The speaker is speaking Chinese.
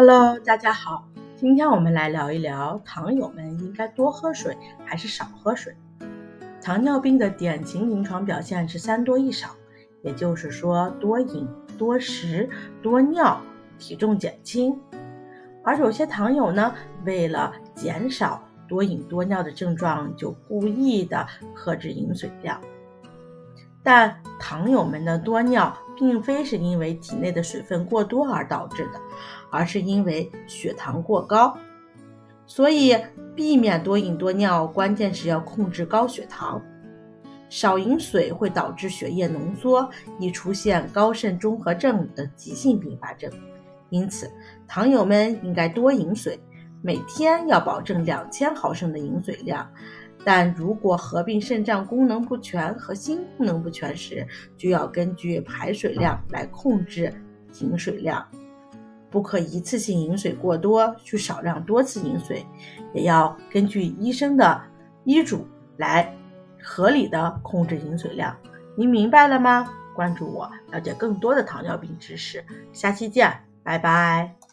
Hello，大家好，今天我们来聊一聊糖友们应该多喝水还是少喝水。糖尿病的典型临床表现是三多一少，也就是说多饮、多食、多尿，体重减轻。而有些糖友呢，为了减少多饮多尿的症状，就故意的克制饮水量。但糖友们的多尿并非是因为体内的水分过多而导致的，而是因为血糖过高。所以，避免多饮多尿，关键是要控制高血糖。少饮水会导致血液浓缩，易出现高渗综合症等急性并发症。因此，糖友们应该多饮水，每天要保证两千毫升的饮水量。但如果合并肾脏功能不全和心功能不全时，就要根据排水量来控制饮水量，不可一次性饮水过多，需少量多次饮水，也要根据医生的医嘱来合理的控制饮水量。您明白了吗？关注我，了解更多的糖尿病知识。下期见，拜拜。